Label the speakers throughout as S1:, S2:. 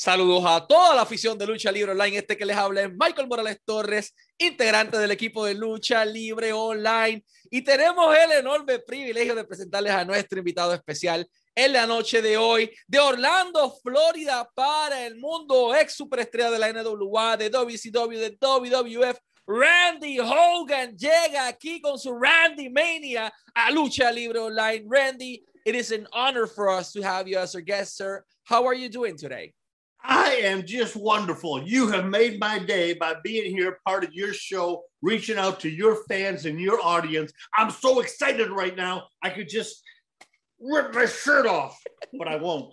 S1: Saludos a toda la afición de Lucha Libre Online. Este que les habla es Michael Morales Torres, integrante del equipo de Lucha Libre Online. Y tenemos el enorme privilegio de presentarles a nuestro invitado especial en la noche de hoy de Orlando, Florida, para el mundo, ex superestrella de la NWA, de WCW, de WWF. Randy Hogan llega aquí con su Randy Mania a Lucha Libre Online. Randy, it is an honor for us to have you as our guest, sir. How are you doing today?
S2: I am just wonderful. You have made my day by being here, part of your show, reaching out to your fans and your audience. I'm so excited right now. I could just rip my shirt off, but I won't.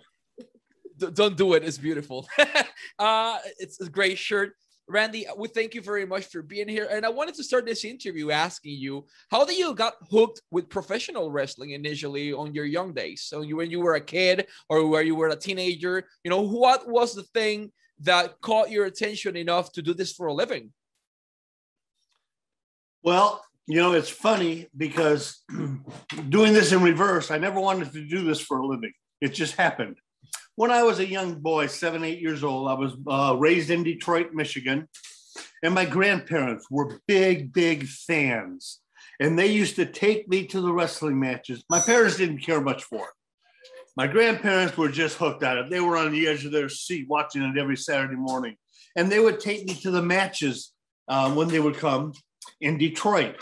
S1: Don't do it. It's beautiful. uh, it's a great shirt. Randy, uh, we thank you very much for being here. And I wanted to start this interview asking you how did you got hooked with professional wrestling initially on your young days? So you, when you were a kid or when you were a teenager, you know, what was the thing that caught your attention enough to do this for a living?
S2: Well, you know, it's funny because doing this in reverse, I never wanted to do this for a living. It just happened when I was a young boy, seven, eight years old, I was uh, raised in Detroit, Michigan, and my grandparents were big, big fans. And they used to take me to the wrestling matches. My parents didn't care much for it. My grandparents were just hooked on it. They were on the edge of their seat watching it every Saturday morning. And they would take me to the matches uh, when they would come in Detroit.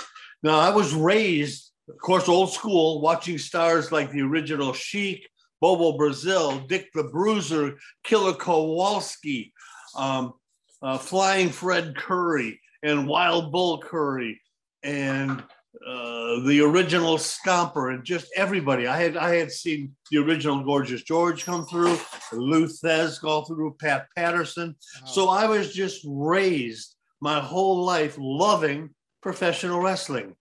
S2: Now, I was raised, of course, old school, watching stars like the original Sheik, Bobo Brazil, Dick the Bruiser, Killer Kowalski, um, uh, Flying Fred Curry, and Wild Bull Curry, and uh, the original Stomper, and just everybody. I had I had seen the original Gorgeous George come through, Lou Thesz go through, Pat Patterson. Wow. So I was just raised my whole life loving professional wrestling.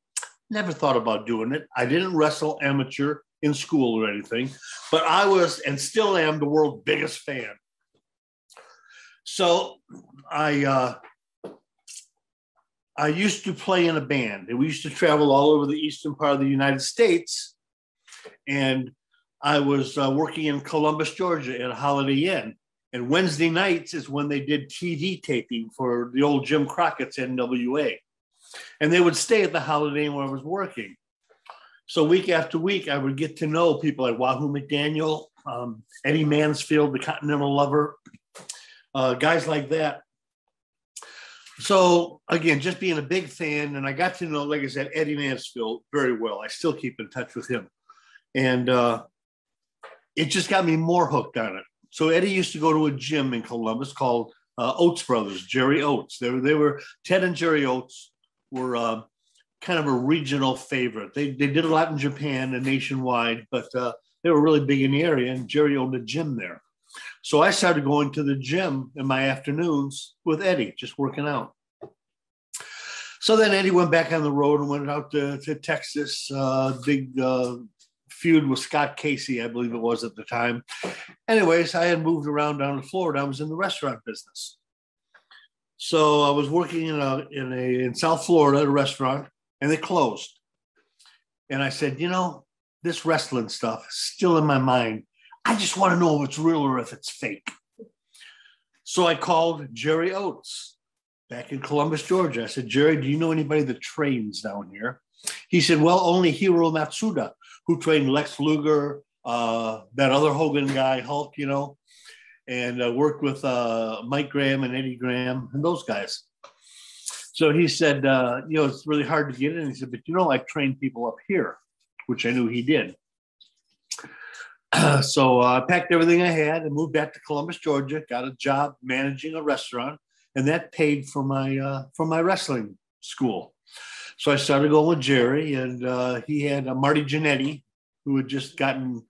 S2: Never thought about doing it. I didn't wrestle amateur in school or anything, but I was and still am the world's biggest fan. So I uh, I used to play in a band, and we used to travel all over the eastern part of the United States. And I was uh, working in Columbus, Georgia, at a Holiday Inn. And Wednesday nights is when they did TV taping for the old Jim Crockett's NWA. And they would stay at the Holiday Inn where I was working. So week after week, I would get to know people like Wahoo McDaniel, um, Eddie Mansfield, the Continental Lover, uh, guys like that. So again, just being a big fan, and I got to know, like I said, Eddie Mansfield very well. I still keep in touch with him, and uh, it just got me more hooked on it. So Eddie used to go to a gym in Columbus called uh, Oates Brothers, Jerry Oates. They were, they were Ted and Jerry Oates were uh, kind of a regional favorite. They, they did a lot in Japan and nationwide, but uh, they were really big in the area, and Jerry owned a gym there. So I started going to the gym in my afternoons with Eddie, just working out. So then Eddie went back on the road and went out to, to Texas, uh, big uh, feud with Scott Casey, I believe it was at the time. Anyways, I had moved around down to Florida. I was in the restaurant business. So I was working in a in a in South Florida, at a restaurant, and they closed. And I said, you know, this wrestling stuff is still in my mind. I just want to know if it's real or if it's fake. So I called Jerry Oates back in Columbus, Georgia. I said, Jerry, do you know anybody that trains down here? He said, well, only Hiro Matsuda, who trained Lex Luger, uh, that other Hogan guy, Hulk, you know, and uh, worked with uh, Mike Graham and Eddie Graham and those guys. So he said, uh, you know, it's really hard to get in. He said, but you know, I train people up here, which I knew he did. so I packed everything I had and moved back to Columbus, Georgia. Got a job managing a restaurant, and that paid for my uh, for my wrestling school. So I started going with Jerry, and uh, he had uh, Marty Jannetty, who had just gotten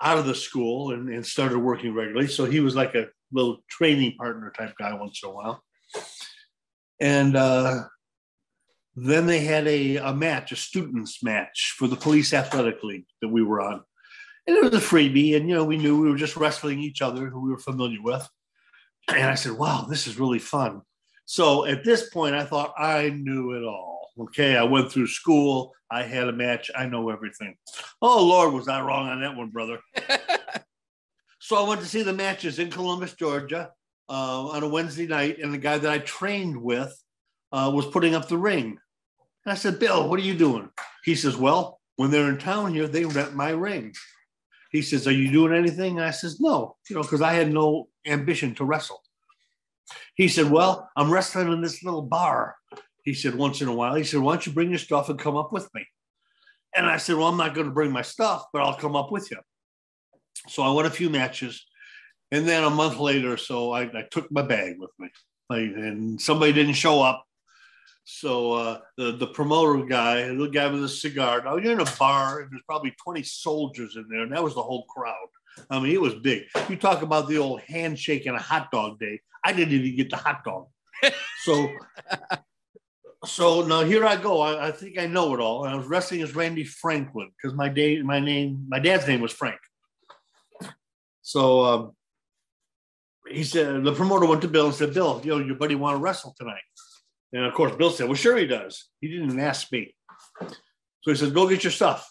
S2: out of the school and, and started working regularly. So he was like a little training partner type guy once in a while. And uh, then they had a, a match, a students match for the police athletic league that we were on. And it was a freebie. And, you know, we knew we were just wrestling each other who we were familiar with. And I said, wow, this is really fun. So at this point, I thought I knew it all. Okay. I went through school. I had a match. I know everything. Oh, Lord, was I wrong on that one, brother? So I went to see the matches in Columbus, Georgia, uh, on a Wednesday night, and the guy that I trained with uh, was putting up the ring. And I said, Bill, what are you doing? He says, Well, when they're in town here, they rent my ring. He says, Are you doing anything? And I says, No, you know, because I had no ambition to wrestle. He said, Well, I'm wrestling in this little bar. He said, Once in a while. He said, Why don't you bring your stuff and come up with me? And I said, Well, I'm not going to bring my stuff, but I'll come up with you. So I won a few matches. And then a month later, so I, I took my bag with me. Like, and somebody didn't show up. So uh, the the promoter guy, the guy with a cigar. Now you're in a bar, and there's probably 20 soldiers in there, and that was the whole crowd. I mean, it was big. You talk about the old handshake and a hot dog day. I didn't even get the hot dog. so, so now here I go. I, I, think I know it all. And I was wrestling as Randy Franklin because my day, my name, my dad's name was Frank. So um, he said the promoter went to Bill and said, "Bill, you know your buddy want to wrestle tonight." And of course, Bill said, Well, sure he does. He didn't even ask me. So he said, Go get your stuff.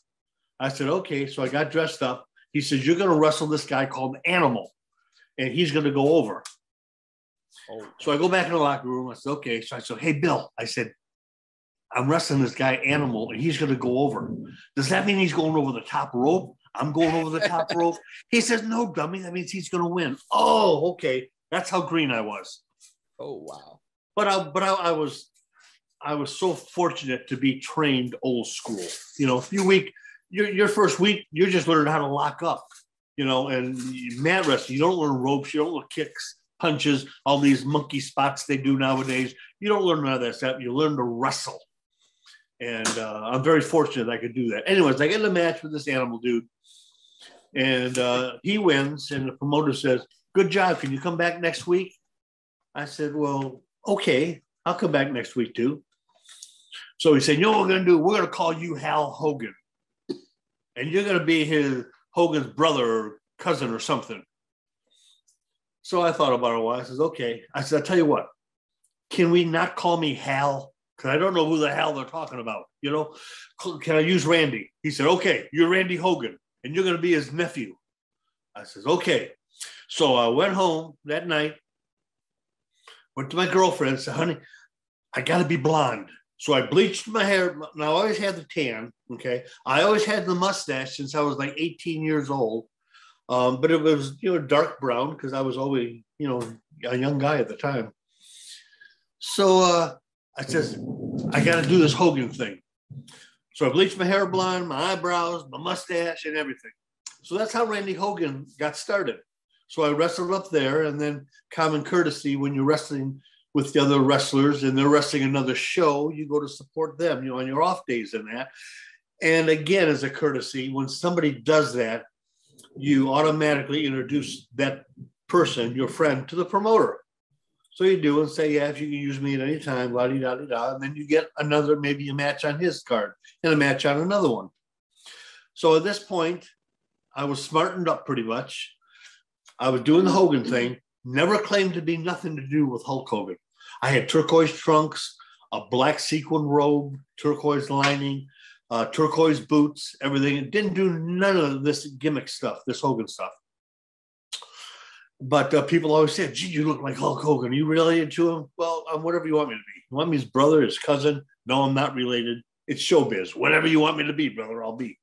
S2: I said, Okay. So I got dressed up. He says, You're going to wrestle this guy called Animal, and he's going to go over. Oh. So I go back in the locker room. I said, Okay. So I said, Hey, Bill, I said, I'm wrestling this guy Animal, and he's going to go over. Does that mean he's going over the top rope? I'm going over the top rope. He says, No, dummy. That means he's going to win. Oh, okay. That's how green I was.
S1: Oh, wow
S2: but I, but I, I, was, I was so fortunate to be trained old school. You know, a few week, your, your first week, you're just learning how to lock up. You know, and mat wrestling, you don't learn ropes, you don't learn kicks, punches, all these monkey spots they do nowadays. You don't learn none of that stuff. You learn to wrestle. And uh, I'm very fortunate I could do that. Anyways, I get in a match with this animal dude, and uh, he wins. And the promoter says, "Good job. Can you come back next week?" I said, "Well, okay, I'll come back next week too. So he said, you know what we're going to do? We're going to call you Hal Hogan. And you're going to be his Hogan's brother or cousin or something. So I thought about it a while. I said, okay. I said, I'll tell you what, can we not call me Hal? Because I don't know who the hell they're talking about. You know, can I use Randy? He said, okay, you're Randy Hogan and you're going to be his nephew. I says, okay. So I went home that night went to my girlfriend said, honey, I got to be blonde. So I bleached my hair. Now I always had the tan. Okay. I always had the mustache since I was like 18 years old. Um, but it was, you know, dark brown because I was always, you know, a young guy at the time. So uh, I says, I got to do this Hogan thing. So I bleached my hair blonde, my eyebrows, my mustache, and everything. So that's how Randy Hogan got started. So I wrestled up there, and then common courtesy when you're wrestling with the other wrestlers and they're wrestling another show, you go to support them, you know, on your off days and that. And again, as a courtesy, when somebody does that, you automatically introduce that person, your friend, to the promoter. So you do and say, yeah, if you can use me at any time, la di da di da. And then you get another, maybe a match on his card and a match on another one. So at this point, I was smartened up pretty much. I was doing the Hogan thing, never claimed to be nothing to do with Hulk Hogan. I had turquoise trunks, a black sequin robe, turquoise lining, uh, turquoise boots, everything. It didn't do none of this gimmick stuff, this Hogan stuff. But uh, people always said, gee, you look like Hulk Hogan. Are you related to him? Well, I'm whatever you want me to be. You want me his brother, his cousin? No, I'm not related. It's showbiz. Whatever you want me to be, brother, I'll be.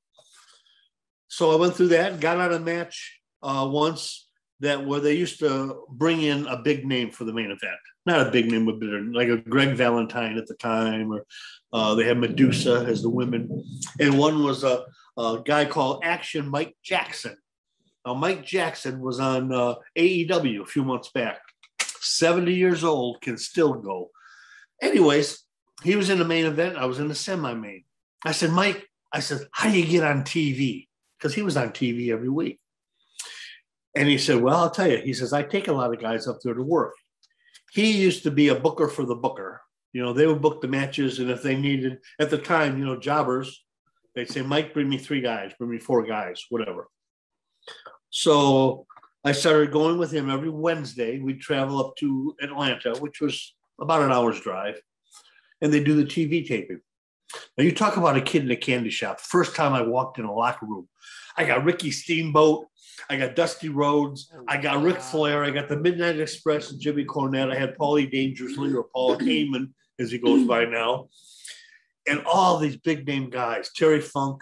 S2: So I went through that, got out a match uh, once that where they used to bring in a big name for the main event. Not a big name, but like a Greg Valentine at the time, or uh, they had Medusa as the women, and one was a, a, guy called Action Mike Jackson. Now, Mike Jackson was on uh, AEW a few months back. 70 years old, can still go. Anyways, he was in the main event. I was in the semi-main. I said, Mike, I said, how do you get on TV? Because he was on TV every week. And he said, Well, I'll tell you. He says, I take a lot of guys up there to work. He used to be a booker for the booker. You know, they would book the matches. And if they needed, at the time, you know, jobbers, they'd say, Mike, bring me three guys, bring me four guys, whatever. So I started going with him every Wednesday. We'd travel up to Atlanta, which was about an hour's drive, and they do the TV taping. Now, you talk about a kid in a candy shop. First time I walked in a locker room, I got Ricky Steamboat, I got Dusty Rhodes. Oh, I got Ric Flair. I got the Midnight Express and Jimmy Cornette. I had Paulie Dangerously or Paul Heyman, as he goes by now. And all these big name guys, Terry Funk.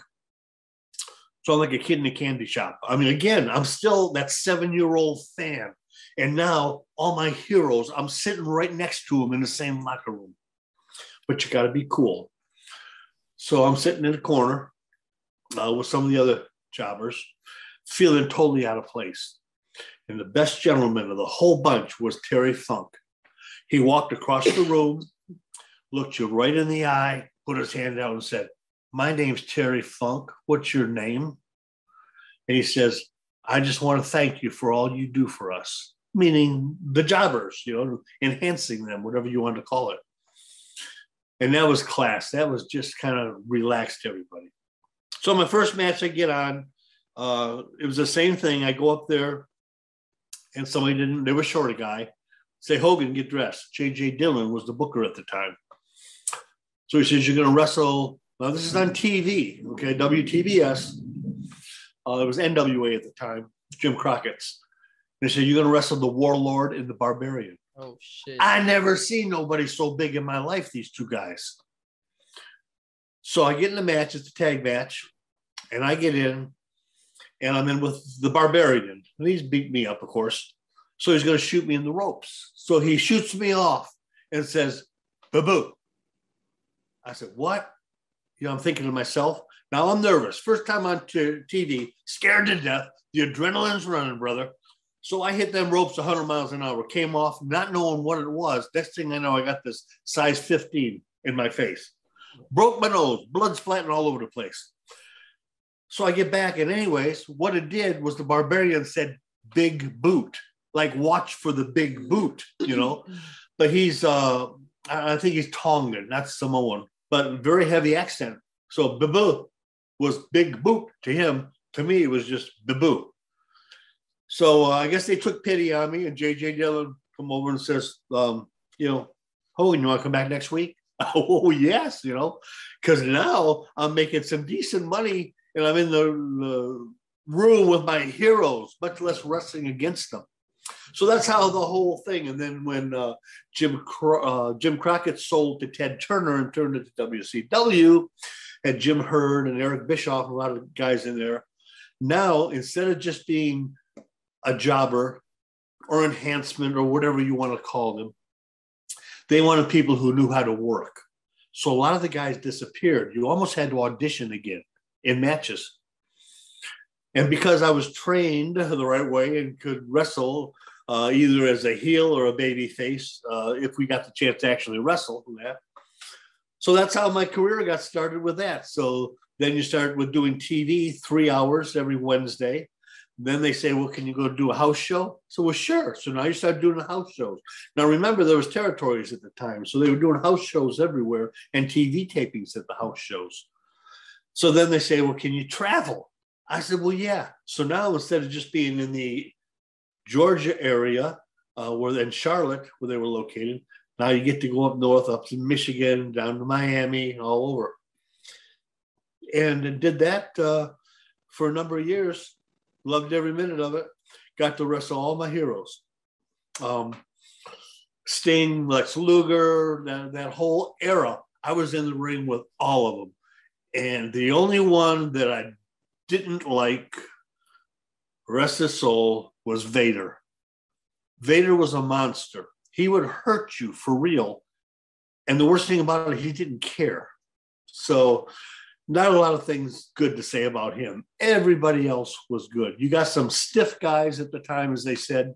S2: So I'm like a kid in a candy shop. I mean, again, I'm still that seven year old fan. And now all my heroes, I'm sitting right next to them in the same locker room. But you got to be cool. So I'm sitting in the corner uh, with some of the other jobbers, feeling totally out of place. And the best gentleman of the whole bunch was Terry Funk. He walked across the room, looked you right in the eye, put his hand out and said, My name's Terry Funk. What's your name? And he says, I just want to thank you for all you do for us, meaning the jobbers, you know, enhancing them, whatever you want to call it. And that was class. That was just kind of relaxed everybody. So my first match I get on, uh, it was the same thing. I go up there and somebody didn't, they were short a guy, say, Hogan, get dressed. JJ Dillon was the booker at the time. So he says, You're going to wrestle. Now, this is on TV, okay? WTBS. Uh, it was NWA at the time, Jim Crockett's. They said, You're going to wrestle the Warlord and the Barbarian.
S1: Oh, shit.
S2: I never seen nobody so big in my life, these two guys. So I get in the match, it's a tag match, and I get in, and I'm in with the Barbarian. And he's beat me up, of course. So he's going to shoot me in the ropes. So he shoots me off and says, Boo boo. I said, What? You know, I'm thinking to myself, now I'm nervous. First time on t- TV, scared to death. The adrenaline's running, brother. So I hit them ropes 100 miles an hour, came off, not knowing what it was. Next thing I know, I got this size 15 in my face. Broke my nose, blood splatting all over the place. So I get back, and anyways, what it did was the barbarian said big boot, like watch for the big boot, you know. but he's uh I think he's Tongan, not Samoan, but very heavy accent. So babu was big boot to him. To me, it was just babu. So uh, I guess they took pity on me, and JJ Dillon come over and says, um, you know, Hogan, you want to come back next week? oh yes, you know, because now I'm making some decent money, and I'm in the, the room with my heroes, much less wrestling against them. So that's how the whole thing. And then when uh, Jim uh, Jim Crockett sold to Ted Turner and turned it to WCW, had Jim Herd and Eric Bischoff, a lot of guys in there. Now instead of just being a jobber or enhancement or whatever you want to call them. They wanted people who knew how to work. So a lot of the guys disappeared. You almost had to audition again in matches. And because I was trained the right way and could wrestle uh, either as a heel or a baby face, uh, if we got the chance to actually wrestle that. So that's how my career got started with that. So then you start with doing TV three hours every Wednesday. Then they say, well, can you go do a house show? So, well, sure. So now you start doing the house shows. Now, remember, there was territories at the time. So they were doing house shows everywhere and TV tapings at the house shows. So then they say, well, can you travel? I said, well, yeah. So now instead of just being in the Georgia area, uh, where in Charlotte, where they were located, now you get to go up north, up to Michigan, down to Miami, all over. And did that uh, for a number of years Loved every minute of it. Got to wrestle all my heroes. Um, Sting, Lex Luger, that, that whole era. I was in the ring with all of them. And the only one that I didn't like, rest his soul, was Vader. Vader was a monster. He would hurt you for real. And the worst thing about it, he didn't care. So not a lot of things good to say about him. Everybody else was good. You got some stiff guys at the time, as they said,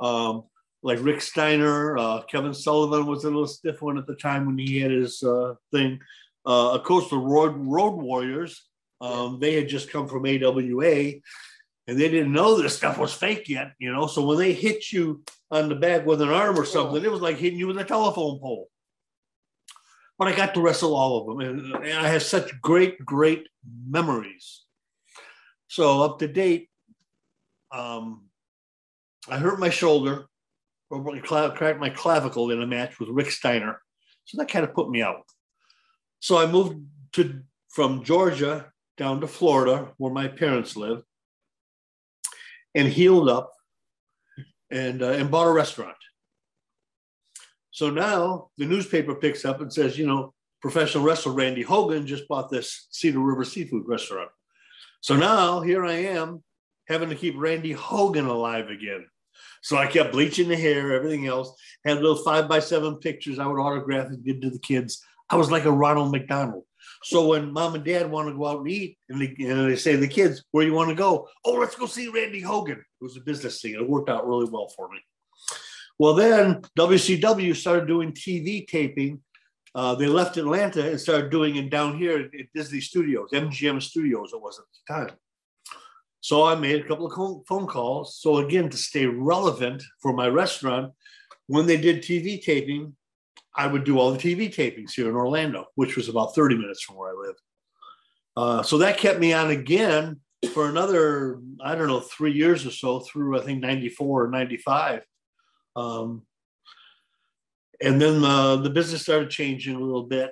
S2: um, like Rick Steiner. Uh, Kevin Sullivan was a little stiff one at the time when he had his uh, thing. Uh, of course, the Road, Road Warriors, um, they had just come from AWA and they didn't know this stuff was fake yet, you know. So when they hit you on the back with an arm or something, it was like hitting you with a telephone pole but I got to wrestle all of them, and, and I have such great, great memories. So up to date, um, I hurt my shoulder, or cracked my clavicle in a match with Rick Steiner, so that kind of put me out. So I moved to from Georgia down to Florida, where my parents live, and healed up and, uh, and bought a restaurant. So now the newspaper picks up and says, you know, professional wrestler Randy Hogan just bought this Cedar River seafood restaurant. So now here I am having to keep Randy Hogan alive again. So I kept bleaching the hair, everything else, had little five by seven pictures I would autograph and give to the kids. I was like a Ronald McDonald. So when mom and dad want to go out and eat, and they, and they say to the kids, where do you want to go? Oh, let's go see Randy Hogan. It was a business thing. It worked out really well for me. Well, then WCW started doing TV taping. Uh, they left Atlanta and started doing it down here at Disney Studios, MGM Studios, it was at the time. So I made a couple of phone calls. So again, to stay relevant for my restaurant, when they did TV taping, I would do all the TV tapings here in Orlando, which was about 30 minutes from where I live. Uh, so that kept me on again for another, I don't know, three years or so through, I think, 94 or 95. Um, and then uh, the business started changing a little bit.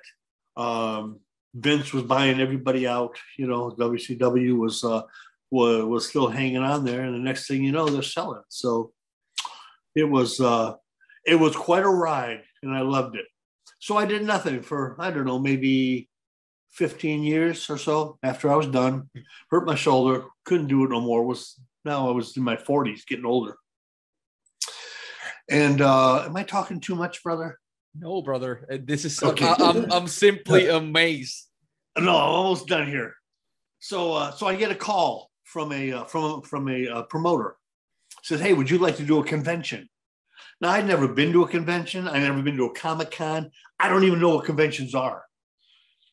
S2: Um, Vince was buying everybody out. You know, WCW was uh, was, was still hanging on there, and the next thing you know, they're selling. So it was uh, it was quite a ride, and I loved it. So I did nothing for I don't know, maybe 15 years or so after I was done. Hurt my shoulder, couldn't do it no more. Was now I was in my 40s, getting older. And uh, am I talking too much, brother?
S1: No, brother. Uh, this is okay. I, I'm I'm simply amazed.
S2: No, I'm almost done here. So uh, so I get a call from a uh, from from a uh, promoter. Says, "Hey, would you like to do a convention?" Now, I'd never been to a convention. I'd never been to a Comic Con. I don't even know what conventions are.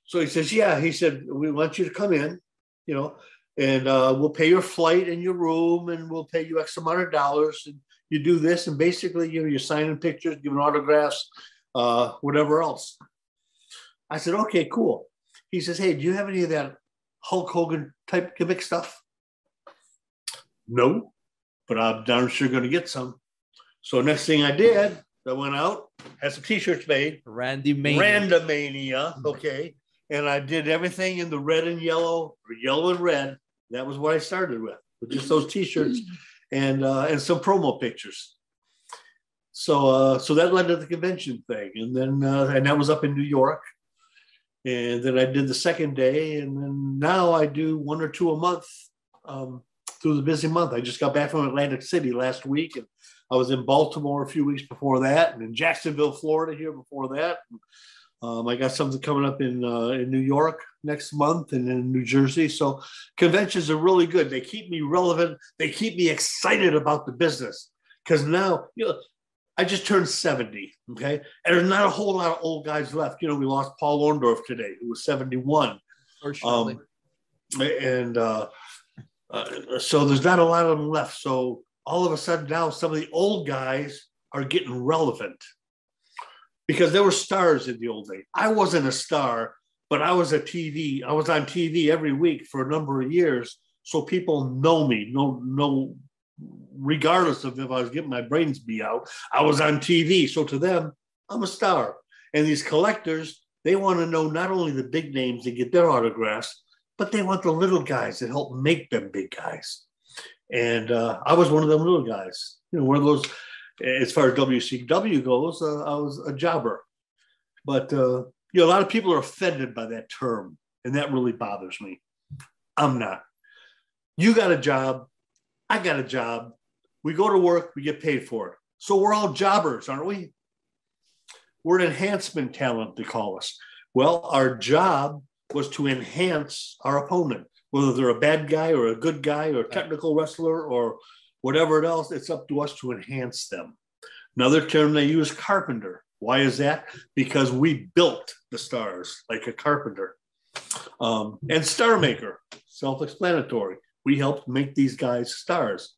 S2: So he says, "Yeah." He said, "We want you to come in, you know, and uh, we'll pay your flight and your room, and we'll pay you X amount of dollars, and you do this, and basically, you know, you're signing pictures, giving autographs, uh, whatever else." I said, "Okay, cool." He says, "Hey, do you have any of that Hulk Hogan type gimmick stuff?" No, but I'm darn sure going to get some. So next thing I did, I went out, had some t-shirts made.
S1: Randy Mania.
S2: Randomania, okay. And I did everything in the red and yellow, or yellow and red. That was what I started with, with just those t-shirts and uh, and some promo pictures. So uh, so that led to the convention thing, and then uh, and that was up in New York. And then I did the second day, and then now I do one or two a month. Um, through the busy month. I just got back from Atlantic City last week, and I was in Baltimore a few weeks before that, and in Jacksonville, Florida, here before that. Um, I got something coming up in uh, in New York next month, and in New Jersey. So conventions are really good. They keep me relevant. They keep me excited about the business because now you know. I just turned 70, okay? And there's not a whole lot of old guys left. You know, we lost Paul Orndorff today, who was 71. Um, and uh, uh, so there's not a lot of them left. So all of a sudden now some of the old guys are getting relevant because there were stars in the old days. I wasn't a star, but I was a TV. I was on TV every week for a number of years. So people know me, no, no, regardless of if I was getting my brains beat out, I was on TV. So to them, I'm a star. And these collectors, they want to know not only the big names and get their autographs, but they want the little guys that help make them big guys. And uh, I was one of them little guys. You know, one of those. As far as WCW goes, uh, I was a jobber. But uh, you know, a lot of people are offended by that term, and that really bothers me. I'm not. You got a job. I got a job. We go to work. We get paid for it. So we're all jobbers, aren't we? We're an enhancement talent, they call us. Well, our job was to enhance our opponent, whether they're a bad guy or a good guy or a technical wrestler or whatever else. It's up to us to enhance them. Another term they use, carpenter. Why is that? Because we built the stars like a carpenter. Um, and star maker, self explanatory. We helped make these guys stars,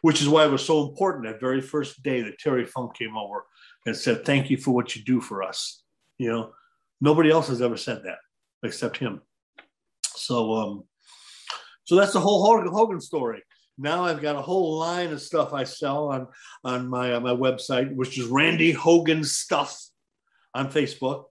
S2: which is why it was so important that very first day that Terry Funk came over and said, Thank you for what you do for us. You know, nobody else has ever said that except him. So, um, so that's the whole Hogan story. Now I've got a whole line of stuff I sell on on my uh, my website, which is Randy Hogan Stuff on Facebook.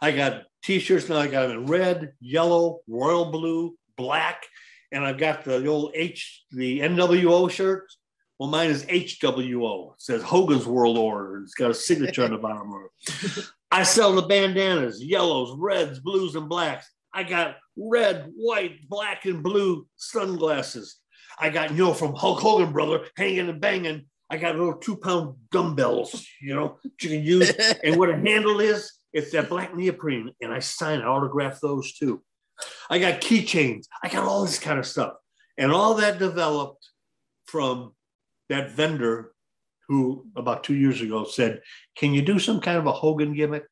S2: I got T-shirts now. I got them in red, yellow, royal blue, black, and I've got the old H, the NWO shirt. Well, mine is HWO. It says Hogan's World Order. It's got a signature on the bottom of it. I sell the bandanas, yellows, reds, blues, and blacks. I got red, white, black, and blue sunglasses. I got, you know, from Hulk Hogan, brother, hanging and banging. I got little two pound dumbbells, you know, that you can use. and what a handle is, it's that black neoprene. And I sign, I autograph those too. I got keychains. I got all this kind of stuff. And all that developed from that vendor who about two years ago said, Can you do some kind of a Hogan gimmick?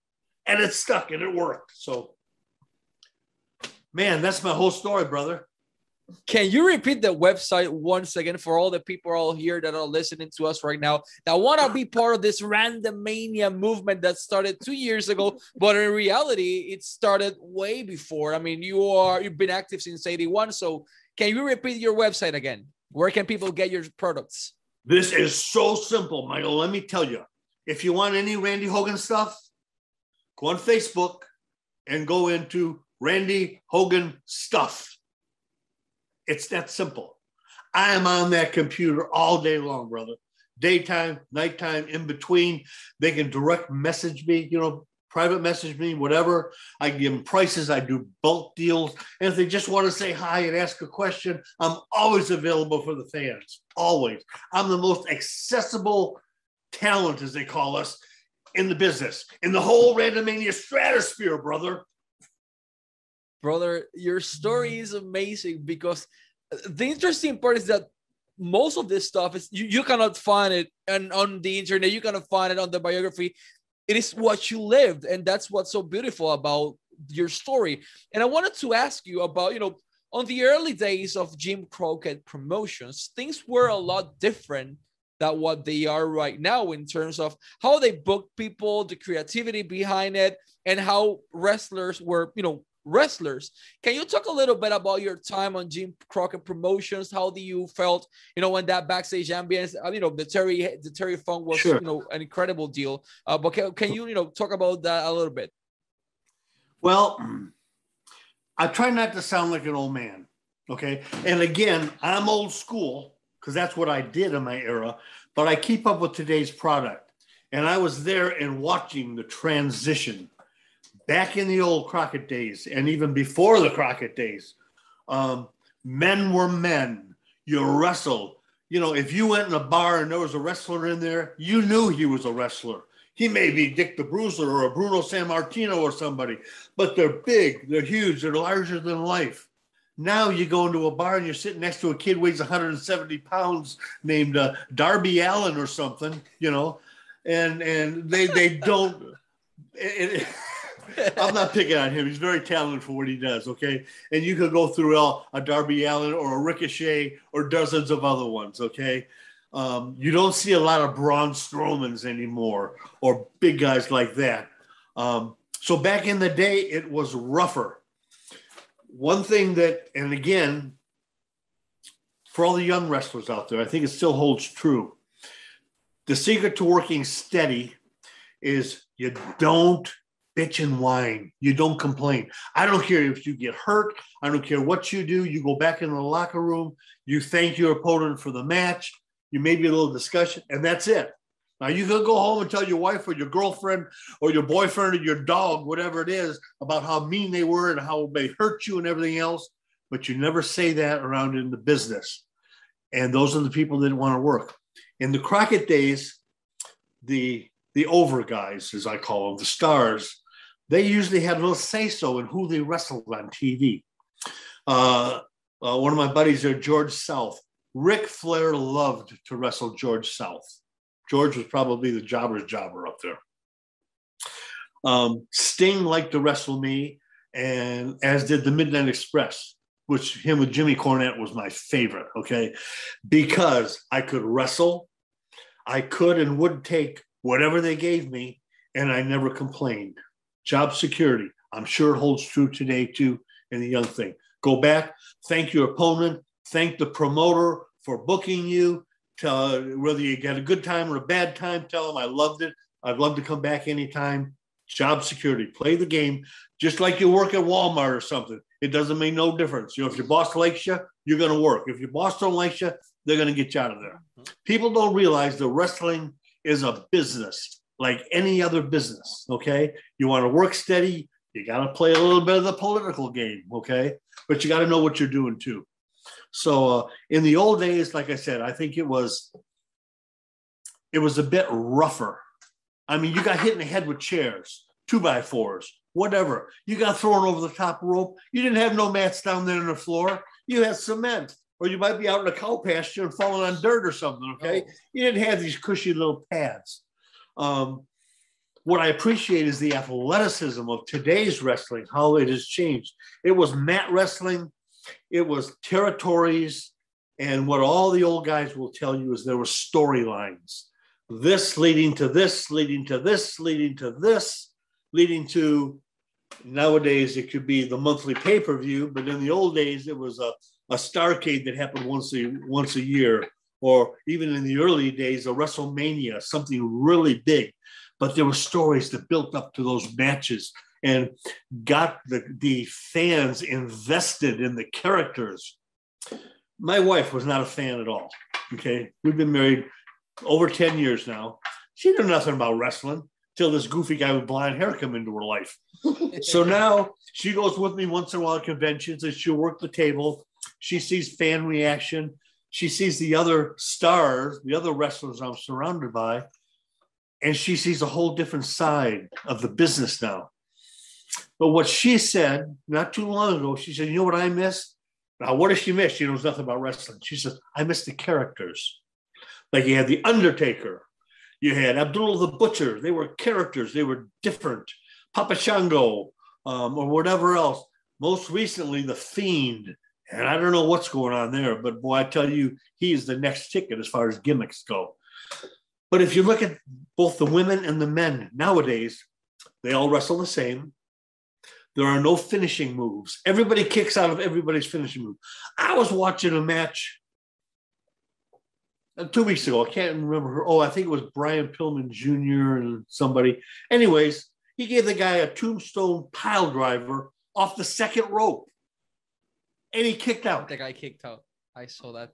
S2: And it stuck and it worked. So, man, that's my whole story, brother.
S1: Can you repeat the website once again for all the people all here that are listening to us right now that want to be part of this random mania movement that started two years ago, but in reality, it started way before. I mean, you are you've been active since 81. So can you repeat your website again? Where can people get your products?
S2: This is so simple, Michael. Let me tell you. If you want any Randy Hogan stuff, go on Facebook and go into Randy Hogan stuff it's that simple. I am on that computer all day long, brother. Daytime, nighttime, in between. They can direct message me, you know, private message me, whatever. I give them prices. I do bulk deals. And if they just want to say hi and ask a question, I'm always available for the fans. Always. I'm the most accessible talent, as they call us, in the business, in the whole Randomania stratosphere, brother
S1: brother, your story is amazing because the interesting part is that most of this stuff is you, you cannot find it and on the internet, you cannot find it on the biography. It is what you lived, and that's what's so beautiful about your story. And I wanted to ask you about, you know, on the early days of Jim Crockett promotions, things were a lot different than what they are right now in terms of how they book people, the creativity behind it, and how wrestlers were, you know, wrestlers. Can you talk a little bit about your time on Jim Crockett Promotions? How do you felt, you know, when that backstage ambience, uh, you know, the Terry the Terry Funk was, sure. you know, an incredible deal. Uh, but can, can you, you know, talk about that a little bit?
S2: Well, I try not to sound like an old man. Okay. And again, I'm old school because that's what I did in my era, but I keep up with today's product. And I was there and watching the transition back in the old Crockett days and even before the Crockett days, um, men were men. You wrestled. You know, if you went in a bar and there was a wrestler in there, you knew he was a wrestler. He may be Dick the Bruiser or a Bruno Sammartino or somebody, but they're big, they're huge, they're larger than life. Now you go into a bar and you're sitting next to a kid weighs 170 pounds named uh, Darby Allin or something, you know, and and they they don't. It, I'm not picking on him. He's very talented for what he does. Okay, and you could go through a Darby Allin or a Ricochet or dozens of other ones. Okay, um, you don't see a lot of Braun Strowmans anymore or big guys like that. Um, so back in the day, it was rougher. One thing that, and again, for all the young wrestlers out there, I think it still holds true. The secret to working steady is you don't bitch and whine. You don't complain. I don't care if you get hurt. I don't care what you do. You go back in the locker room. You thank your opponent for the match. You maybe a little discussion, and that's it. Now you can go home and tell your wife or your girlfriend or your boyfriend or your dog, whatever it is, about how mean they were and how they hurt you and everything else. But you never say that around in the business. And those are the people that want to work. In the Crockett days, the the over guys, as I call them, the stars, they usually had a little say so in who they wrestled on TV. Uh, uh, one of my buddies there, George South. Ric Flair loved to wrestle George South. George was probably the jobber's jobber up there. Um, Sting liked to wrestle me, and as did the Midnight Express, which him with Jimmy Cornette was my favorite. Okay, because I could wrestle, I could and would take whatever they gave me, and I never complained job security. I'm sure it holds true today too in the young thing. Go back, thank your opponent, thank the promoter for booking you. Tell whether you get a good time or a bad time. Tell them I loved it. I'd love to come back anytime. Job security, play the game, just like you work at Walmart or something. It doesn't make no difference. You know, if your boss likes you, you're going to work. If your boss don't like you, they're going to get you out of there. Mm-hmm. People don't realize that wrestling is a business like any other business. Okay. You want to work steady, you got to play a little bit of the political game. Okay. But you got to know what you're doing too. So uh, in the old days, like I said, I think it was it was a bit rougher. I mean, you got hit in the head with chairs, two by fours, whatever. You got thrown over the top rope. You didn't have no mats down there on the floor. You had cement, or you might be out in a cow pasture and falling on dirt or something. Okay, you didn't have these cushy little pads. Um, what I appreciate is the athleticism of today's wrestling, how it has changed. It was mat wrestling, it was territories, and what all the old guys will tell you is there were storylines. This leading to this, leading to this, leading to this, leading to nowadays it could be the monthly pay-per-view, but in the old days it was a, a starcade that happened once a once a year, or even in the early days, a WrestleMania, something really big but there were stories that built up to those matches and got the, the fans invested in the characters. My wife was not a fan at all. Okay. We've been married over 10 years now. She knew nothing about wrestling till this goofy guy with blonde hair come into her life. so now she goes with me once in a while at conventions and she'll work the table. She sees fan reaction. She sees the other stars, the other wrestlers I'm surrounded by and she sees a whole different side of the business now. But what she said not too long ago, she said, You know what I miss? Now, what does she miss? She knows nothing about wrestling. She says, I miss the characters. Like you had The Undertaker, you had Abdullah the Butcher. They were characters, they were different. Papa Shango, um, or whatever else. Most recently, The Fiend. And I don't know what's going on there, but boy, I tell you, he is the next ticket as far as gimmicks go. But if you look at both the women and the men nowadays, they all wrestle the same. There are no finishing moves. Everybody kicks out of everybody's finishing move. I was watching a match uh, two weeks ago. I can't remember her. Oh, I think it was Brian Pillman Jr. and somebody. Anyways, he gave the guy a tombstone pile driver off the second rope, and he kicked out.
S1: The guy kicked out. I saw that.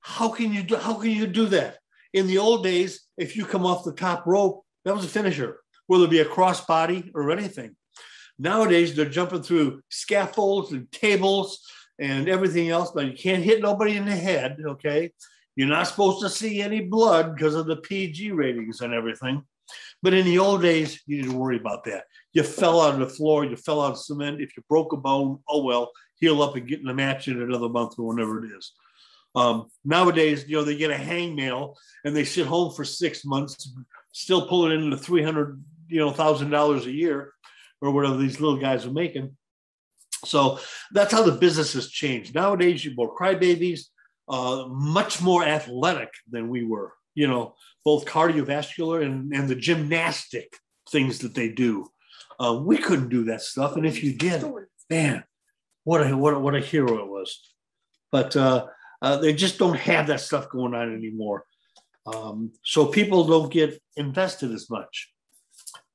S2: How can you do? How can you do that? In the old days, if you come off the top rope, that was a finisher, whether it be a crossbody or anything. Nowadays, they're jumping through scaffolds and tables and everything else, but you can't hit nobody in the head, okay? You're not supposed to see any blood because of the PG ratings and everything. But in the old days, you didn't worry about that. You fell on the floor, you fell on cement. If you broke a bone, oh well, heal up and get in the match in another month or whenever it is. Um, nowadays, you know, they get a hangnail and they sit home for six months, still pulling in the three hundred, you know, thousand dollars a year, or whatever these little guys are making. So that's how the business has changed. Nowadays, you're more crybabies, uh, much more athletic than we were. You know, both cardiovascular and, and the gymnastic things that they do. Uh, we couldn't do that stuff, and if you did, man, what a what a, what a hero it was. But uh, uh, they just don't have that stuff going on anymore. Um, so people don't get invested as much.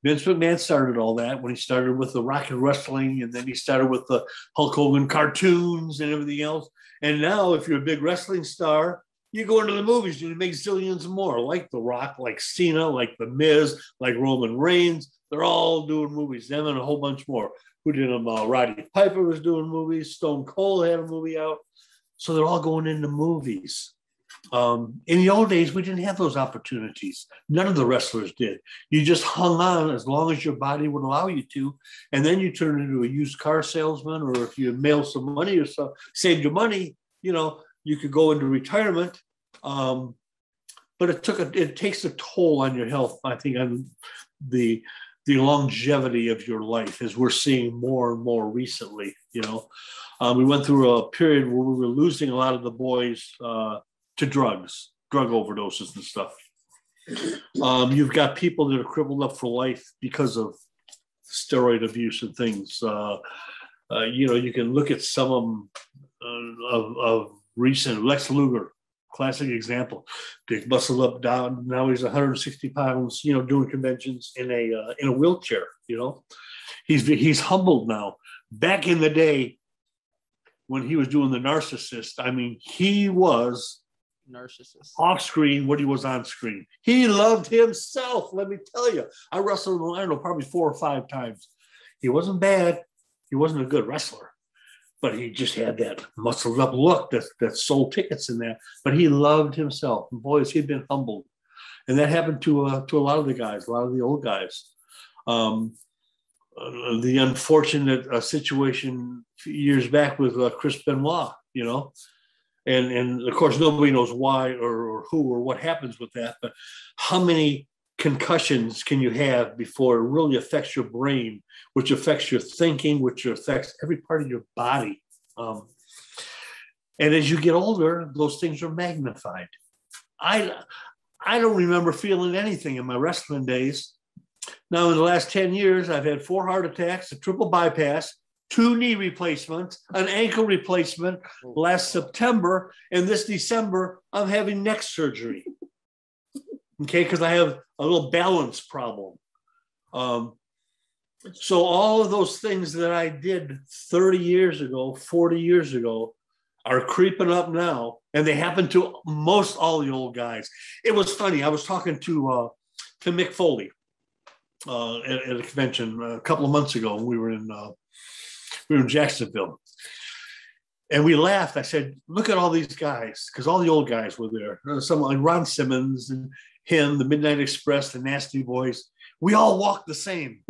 S2: Vince McMahon started all that when he started with the rock and wrestling, and then he started with the Hulk Hogan cartoons and everything else. And now, if you're a big wrestling star, you go into the movies and you make zillions more, like The Rock, like Cena, like The Miz, like Roman Reigns. They're all doing movies, them and a whole bunch more. Who did them? Uh, Roddy Piper was doing movies. Stone Cold had a movie out. So they're all going into movies. Um, in the old days, we didn't have those opportunities. None of the wrestlers did. You just hung on as long as your body would allow you to, and then you turned into a used car salesman, or if you mail some money or so, saved your money, you know, you could go into retirement. Um, but it took a, it takes a toll on your health. I think on the the longevity of your life, as we're seeing more and more recently. You know, um, we went through a period where we were losing a lot of the boys uh, to drugs, drug overdoses and stuff. Um, you've got people that are crippled up for life because of steroid abuse and things. Uh, uh, you know, you can look at some of uh, of, of, recent Lex Luger, classic example. Big muscle up down. Now he's 160 pounds. You know, doing conventions in a uh, in a wheelchair. You know, he's he's humbled now. Back in the day, when he was doing the narcissist. I mean, he was
S1: narcissist
S2: off screen what he was on screen. He loved himself. Let me tell you, I wrestled him, I don't know, probably four or five times. He wasn't bad. He wasn't a good wrestler, but he just had that muscled up look that, that sold tickets in there. But he loved himself. And boys, he'd been humbled. And that happened to, uh, to a lot of the guys, a lot of the old guys. Um, uh, the unfortunate uh, situation years back with uh, Chris Benoit, you know, and and of course nobody knows why or, or who or what happens with that, but how many concussions can you have before it really affects your brain, which affects your thinking, which affects every part of your body. Um, and as you get older, those things are magnified. I I don't remember feeling anything in my wrestling days. Now, in the last 10 years, I've had four heart attacks, a triple bypass, two knee replacements, an ankle replacement last September, and this December, I'm having neck surgery. Okay, because I have a little balance problem. Um, so, all of those things that I did 30 years ago, 40 years ago, are creeping up now, and they happen to most all the old guys. It was funny. I was talking to uh, to Mick Foley uh, at, at, a convention a couple of months ago. We were in uh, we were in Jacksonville, and we laughed. I said, "Look at all these guys," because all the old guys were there. Uh, some like Ron Simmons and him, the Midnight Express, the Nasty Boys. We all walk the same.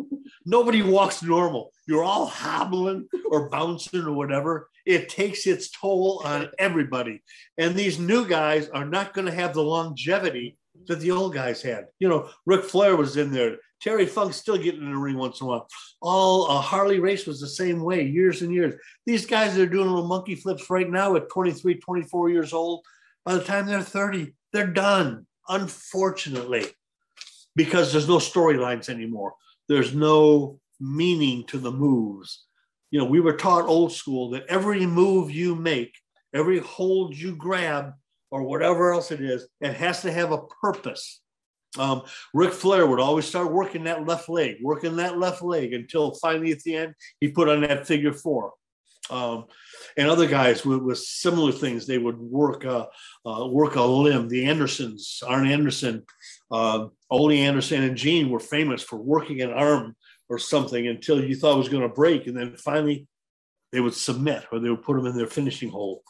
S2: Nobody walks normal. You're all hobbling or bouncing or whatever. It takes its toll on everybody. And these new guys are not going to have the longevity that the old guys had. You know, Ric Flair was in there. Terry Funk's still getting in the ring once in a while. All uh, Harley Race was the same way, years and years. These guys are doing little monkey flips right now at 23, 24 years old. By the time they're 30, they're done, unfortunately, because there's no storylines anymore. There's no meaning to the moves. You know, we were taught old school that every move you make, every hold you grab, or whatever else it is, it has to have a purpose. Um, Ric Flair would always start working that left leg, working that left leg until finally at the end he put on that figure four. Um, and other guys with, with, similar things, they would work uh, uh, work a limb. The Andersons, Arn Anderson, uh, Ole Anderson, and Gene were famous for working an arm or something until you thought it was going to break, and then finally they would submit or they would put them in their finishing hold.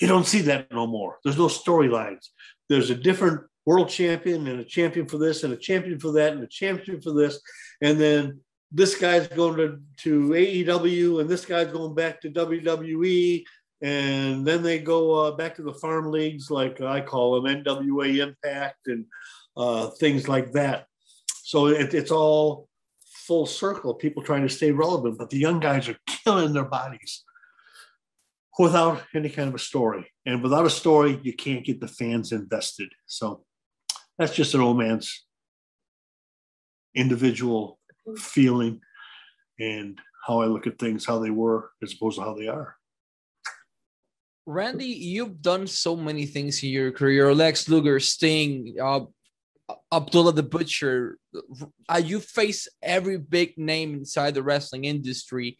S2: You don't see that no more. There's no storylines. There's a different world champion and a champion for this and a champion for that and a champion for this. And then this guy's going to, to AEW and this guy's going back to WWE. And then they go uh, back to the farm leagues, like I call them NWA Impact and uh, things like that. So it, it's all full circle, people trying to stay relevant, but the young guys are killing their bodies without any kind of a story. And without a story, you can't get the fans invested. So that's just an old man's individual feeling and how I look at things, how they were as opposed to how they are.
S1: Randy, you've done so many things in your career. Lex Luger, Sting, uh, Abdullah the Butcher. Uh, you face every big name inside the wrestling industry.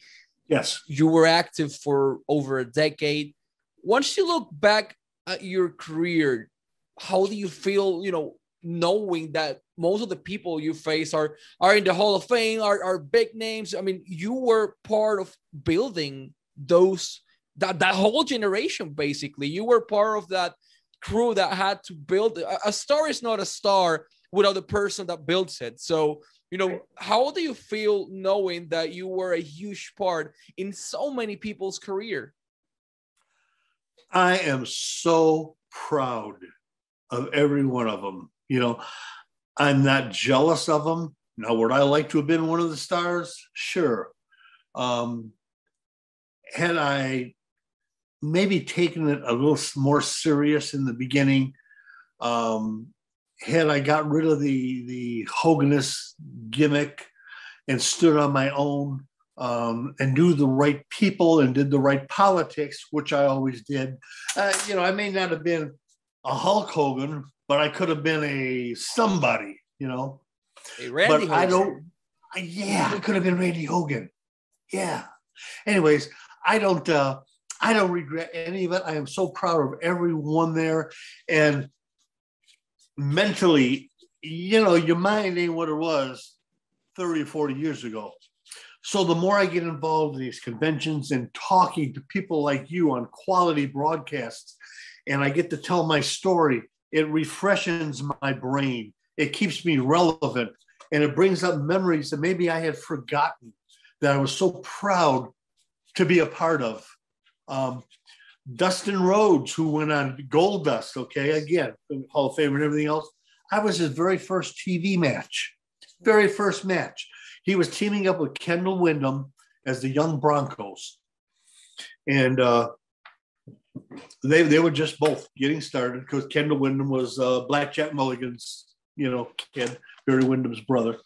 S2: Yes.
S1: You were active for over a decade. Once you look back at your career, how do you feel, you know, knowing that most of the people you face are are in the Hall of Fame, are, are big names? I mean, you were part of building those that that whole generation basically. You were part of that crew that had to build a, a star is not a star without the person that builds it. So you know how do you feel knowing that you were a huge part in so many people's career
S2: i am so proud of every one of them you know i'm not jealous of them. Now would i like to have been one of the stars? Sure. Um had i maybe taken it a little more serious in the beginning um had I got rid of the the Hoganist gimmick and stood on my own um, and knew the right people and did the right politics, which I always did, uh, you know, I may not have been a Hulk Hogan, but I could have been a somebody, you know.
S1: Hey, Randy
S2: but Hogan. I don't. Yeah, I could have been Randy Hogan. Yeah. Anyways, I don't. Uh, I don't regret any of it. I am so proud of everyone there. And mentally, you know, your mind ain't what it was 30 or 40 years ago. So the more I get involved in these conventions and talking to people like you on quality broadcasts, and I get to tell my story, it refreshes my brain. It keeps me relevant and it brings up memories that maybe I had forgotten that I was so proud to be a part of. Um, Dustin Rhodes, who went on Goldust, okay, again, Hall of Fame and everything else. I was his very first TV match, very first match. He was teaming up with Kendall Windham as the Young Broncos. And uh, they, they were just both getting started because Kendall Windham was uh, Blackjack Mulligan's, you know, kid, Barry Windham's brother.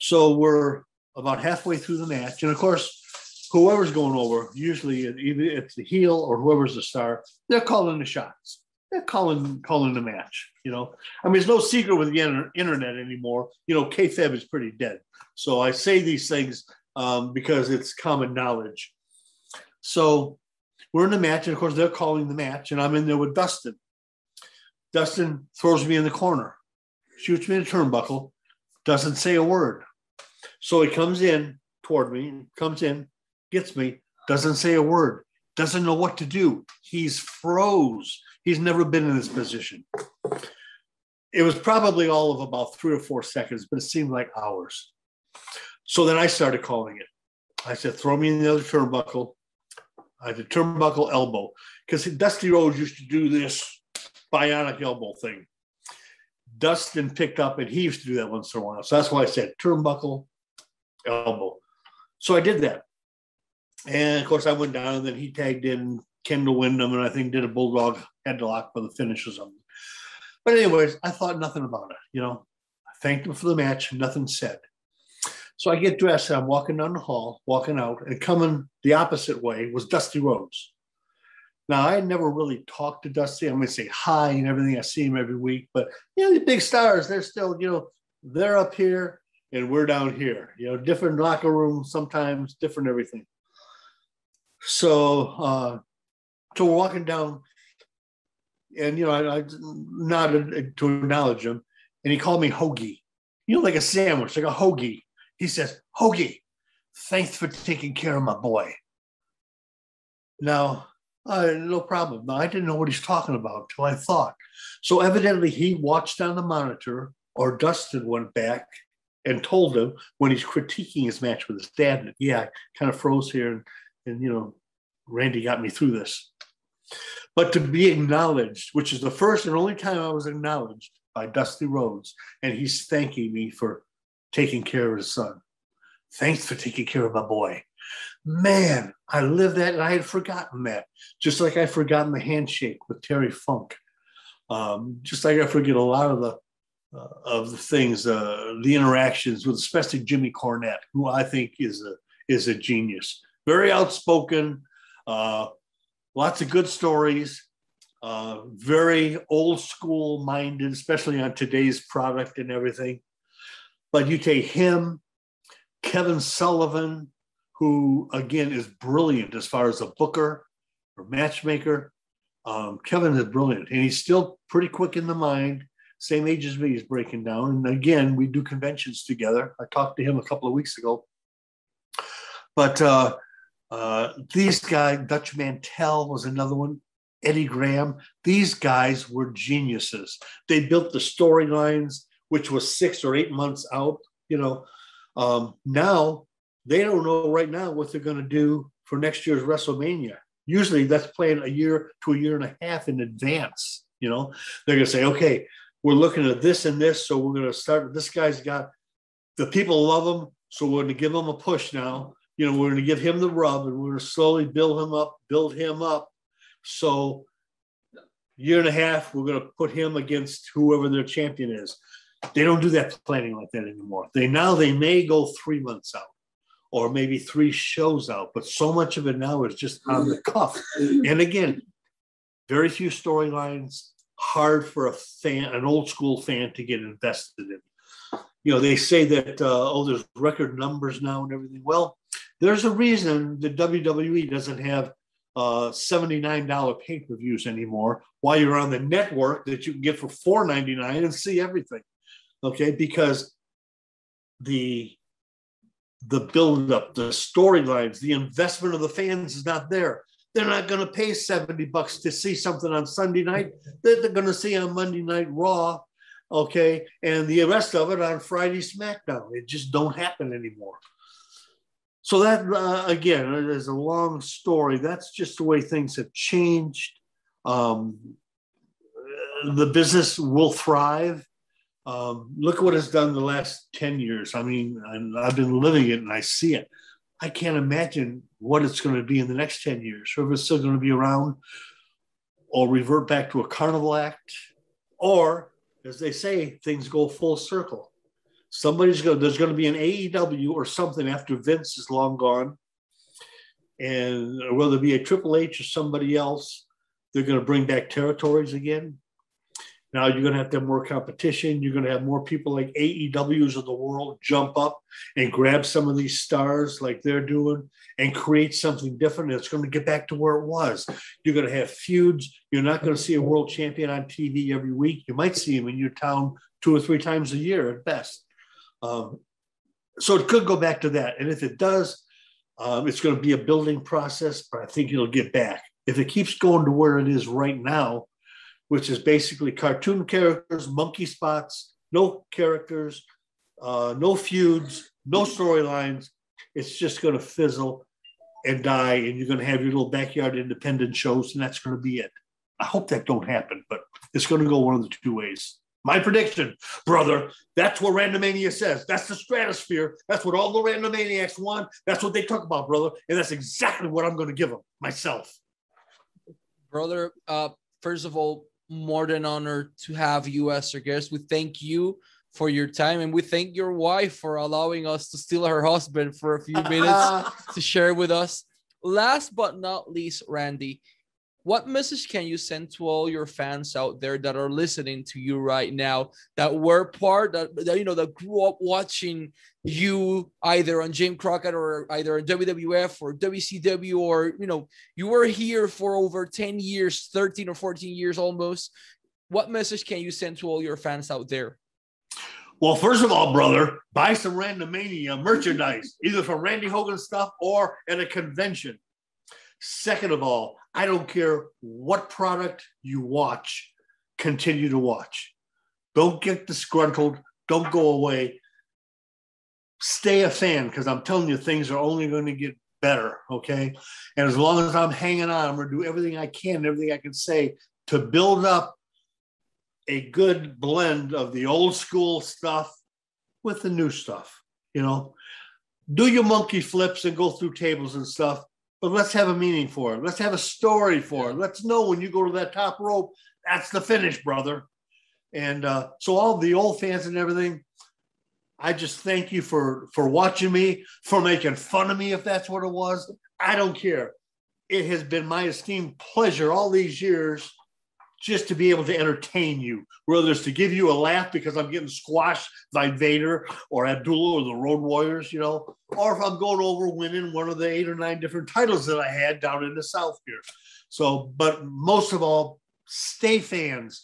S2: So we're about halfway through the match. And of course, whoever's going over, usually either it's the heel or whoever's the star, they're calling the shots. They're calling calling the match. You know, I mean, it's no secret with the internet anymore. You know, kayfabe is pretty dead. So I say these things um, because it's common knowledge. So we're in the match, and of course they're calling the match, and I'm in there with Dustin. Dustin throws me in the corner, shoots me in the turnbuckle, doesn't say a word. So he comes in toward me, comes in, gets me, doesn't say a word, doesn't know what to do. He's froze. He's never been in this position. It was probably all of about three or four seconds, but it seemed like hours. So then I started calling it. I said, throw me in the other turnbuckle. I did turnbuckle elbow because Dusty Rhodes used to do this bionic elbow thing. Dustin picked up and he used to do that once in a while. So that's why I said turnbuckle elbow. So I did that. And of course, I went down and then he tagged in Kendall Windham and I think did a bulldog headlock for the finish or something. But, anyways, I thought nothing about it. You know, I thanked him for the match, nothing said. So I get dressed and I'm walking down the hall, walking out, and coming the opposite way was Dusty Rhodes. Now, I never really talked to Dusty. I'm going to say hi and everything. I see him every week, but you know, the big stars, they're still, you know, they're up here and we're down here, you know, different locker rooms, sometimes different everything. So, uh, so we're walking down and, you know, I, I nodded to acknowledge him and he called me Hoagie, you know, like a sandwich, like a hoagie. He says, Hoagie, thanks for taking care of my boy. Now, uh, no problem. I didn't know what he's talking about until I thought. So evidently he watched on the monitor, or Dustin went back and told him when he's critiquing his match with his dad, yeah, I kind of froze here and, and, you know, Randy got me through this. But to be acknowledged, which is the first and only time I was acknowledged by Dusty Rhodes, and he's thanking me for taking care of his son. Thanks for taking care of my boy. Man, I lived that and I had forgotten that. Just like I'd forgotten the handshake with Terry Funk. Um, just like I forget a lot of the uh, of the things, uh, the interactions with especially Jimmy Cornette, who I think is a is a genius. Very outspoken, uh, lots of good stories, uh, very old school minded, especially on today's product and everything. But you take him, Kevin Sullivan, who again is brilliant as far as a booker or matchmaker. Um, Kevin is brilliant, and he's still pretty quick in the mind. Same age as me, he's breaking down. And again, we do conventions together. I talked to him a couple of weeks ago. But uh, uh, these guys, Dutch Mantell was another one. Eddie Graham. These guys were geniuses. They built the storylines which was six or eight months out. You know, um, now they don't know right now what they're going to do for next year's WrestleMania. Usually that's planned a year to a year and a half in advance. You know, they're going to say, okay, we're looking at this and this, so we're going to start. This guy's got the people love him, so we're going to give him a push now. You know, we're going to give him the rub, and we're going to slowly build him up, build him up. So, year and a half, we're going to put him against whoever their champion is. They don't do that planning like that anymore. They now they may go three months out or maybe three shows out, but so much of it now is just on the cuff. And again, very few storylines, hard for a fan, an old school fan to get invested in. You know, they say that uh, oh, there's record numbers now and everything. Well, there's a reason the WWE doesn't have uh, $79 pay-per-views anymore while you're on the network that you can get for $4.99 and see everything. Okay, because the the build-up, the storylines, the investment of the fans is not there. They're not going to pay 70 bucks to see something on Sunday night that they're going to see on Monday Night Raw, okay, and the rest of it on Friday SmackDown. It just don't happen anymore. So that uh, again is a long story. That's just the way things have changed. Um, the business will thrive. Um, look what it's done the last 10 years. I mean, I've been living it and I see it. I can't imagine what it's going to be in the next 10 years, or if it's still going to be around or revert back to a carnival act, or as they say, things go full circle. Somebody's going. There's going to be an AEW or something after Vince is long gone, and whether it be a Triple H or somebody else, they're going to bring back territories again. Now you're going to have to have more competition. You're going to have more people like AEWs of the world jump up and grab some of these stars like they're doing and create something different. It's going to get back to where it was. You're going to have feuds. You're not going to see a world champion on TV every week. You might see him in your town two or three times a year at best. Um, so it could go back to that. And if it does, um, it's going to be a building process, but I think it'll get back. If it keeps going to where it is right now, which is basically cartoon characters, monkey spots, no characters, uh, no feuds, no storylines. It's just going to fizzle and die, and you're going to have your little backyard independent shows, and that's going to be it. I hope that don't happen, but it's going to go one of the two ways. My prediction, brother, that's what Randomania says. That's the stratosphere. That's what all the Randomaniacs want. That's what they talk about, brother. And that's exactly what I'm going to give them myself.
S1: Brother, uh, first of all, more than honored to have you as our guest. We thank you for your time and we thank your wife for allowing us to steal her husband for a few minutes to share with us. Last but not least, Randy, what message can you send to all your fans out there that are listening to you right now that were part that, that you know that grew up watching you either on Jim Crockett or either on WWF or WCW or you know you were here for over 10 years 13 or 14 years almost what message can you send to all your fans out there
S2: well, first of all, brother, buy some Randomania merchandise, either from Randy Hogan stuff or at a convention. Second of all, I don't care what product you watch, continue to watch. Don't get disgruntled. Don't go away. Stay a fan because I'm telling you, things are only going to get better. Okay. And as long as I'm hanging on, I'm going to do everything I can, everything I can say to build up a good blend of the old school stuff with the new stuff. You know, do your monkey flips and go through tables and stuff but let's have a meaning for it. Let's have a story for it. Let's know when you go to that top rope, that's the finish, brother. And uh, so all the old fans and everything, I just thank you for for watching me, for making fun of me if that's what it was. I don't care. It has been my esteemed pleasure all these years just to be able to entertain you, whether it's to give you a laugh because I'm getting squashed by Vader or Abdullah or the Road Warriors, you know, or if I'm going over winning one of the eight or nine different titles that I had down in the South here. So, but most of all, stay fans,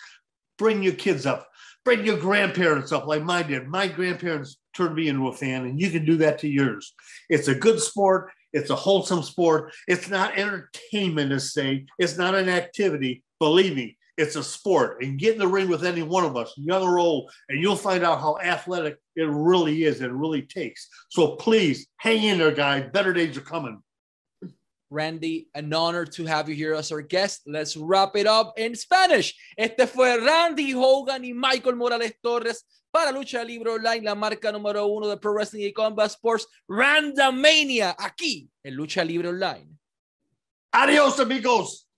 S2: bring your kids up, bring your grandparents up like mine did. My grandparents turned me into a fan, and you can do that to yours. It's a good sport. It's a wholesome sport. It's not entertainment, to say. It's not an activity. Believe me, it's a sport. And get in the ring with any one of us, young or old, and you'll find out how athletic it really is and really takes. So please hang in there, guys. Better days are coming.
S1: Randy, an honor to have you here as our guest. Let's wrap it up in Spanish. Este fue Randy Hogan y Michael Morales Torres para Lucha Libre Online, la marca número uno de Pro Wrestling y Combat Sports, Randomania, aquí en Lucha Libre Online.
S2: Adiós, amigos.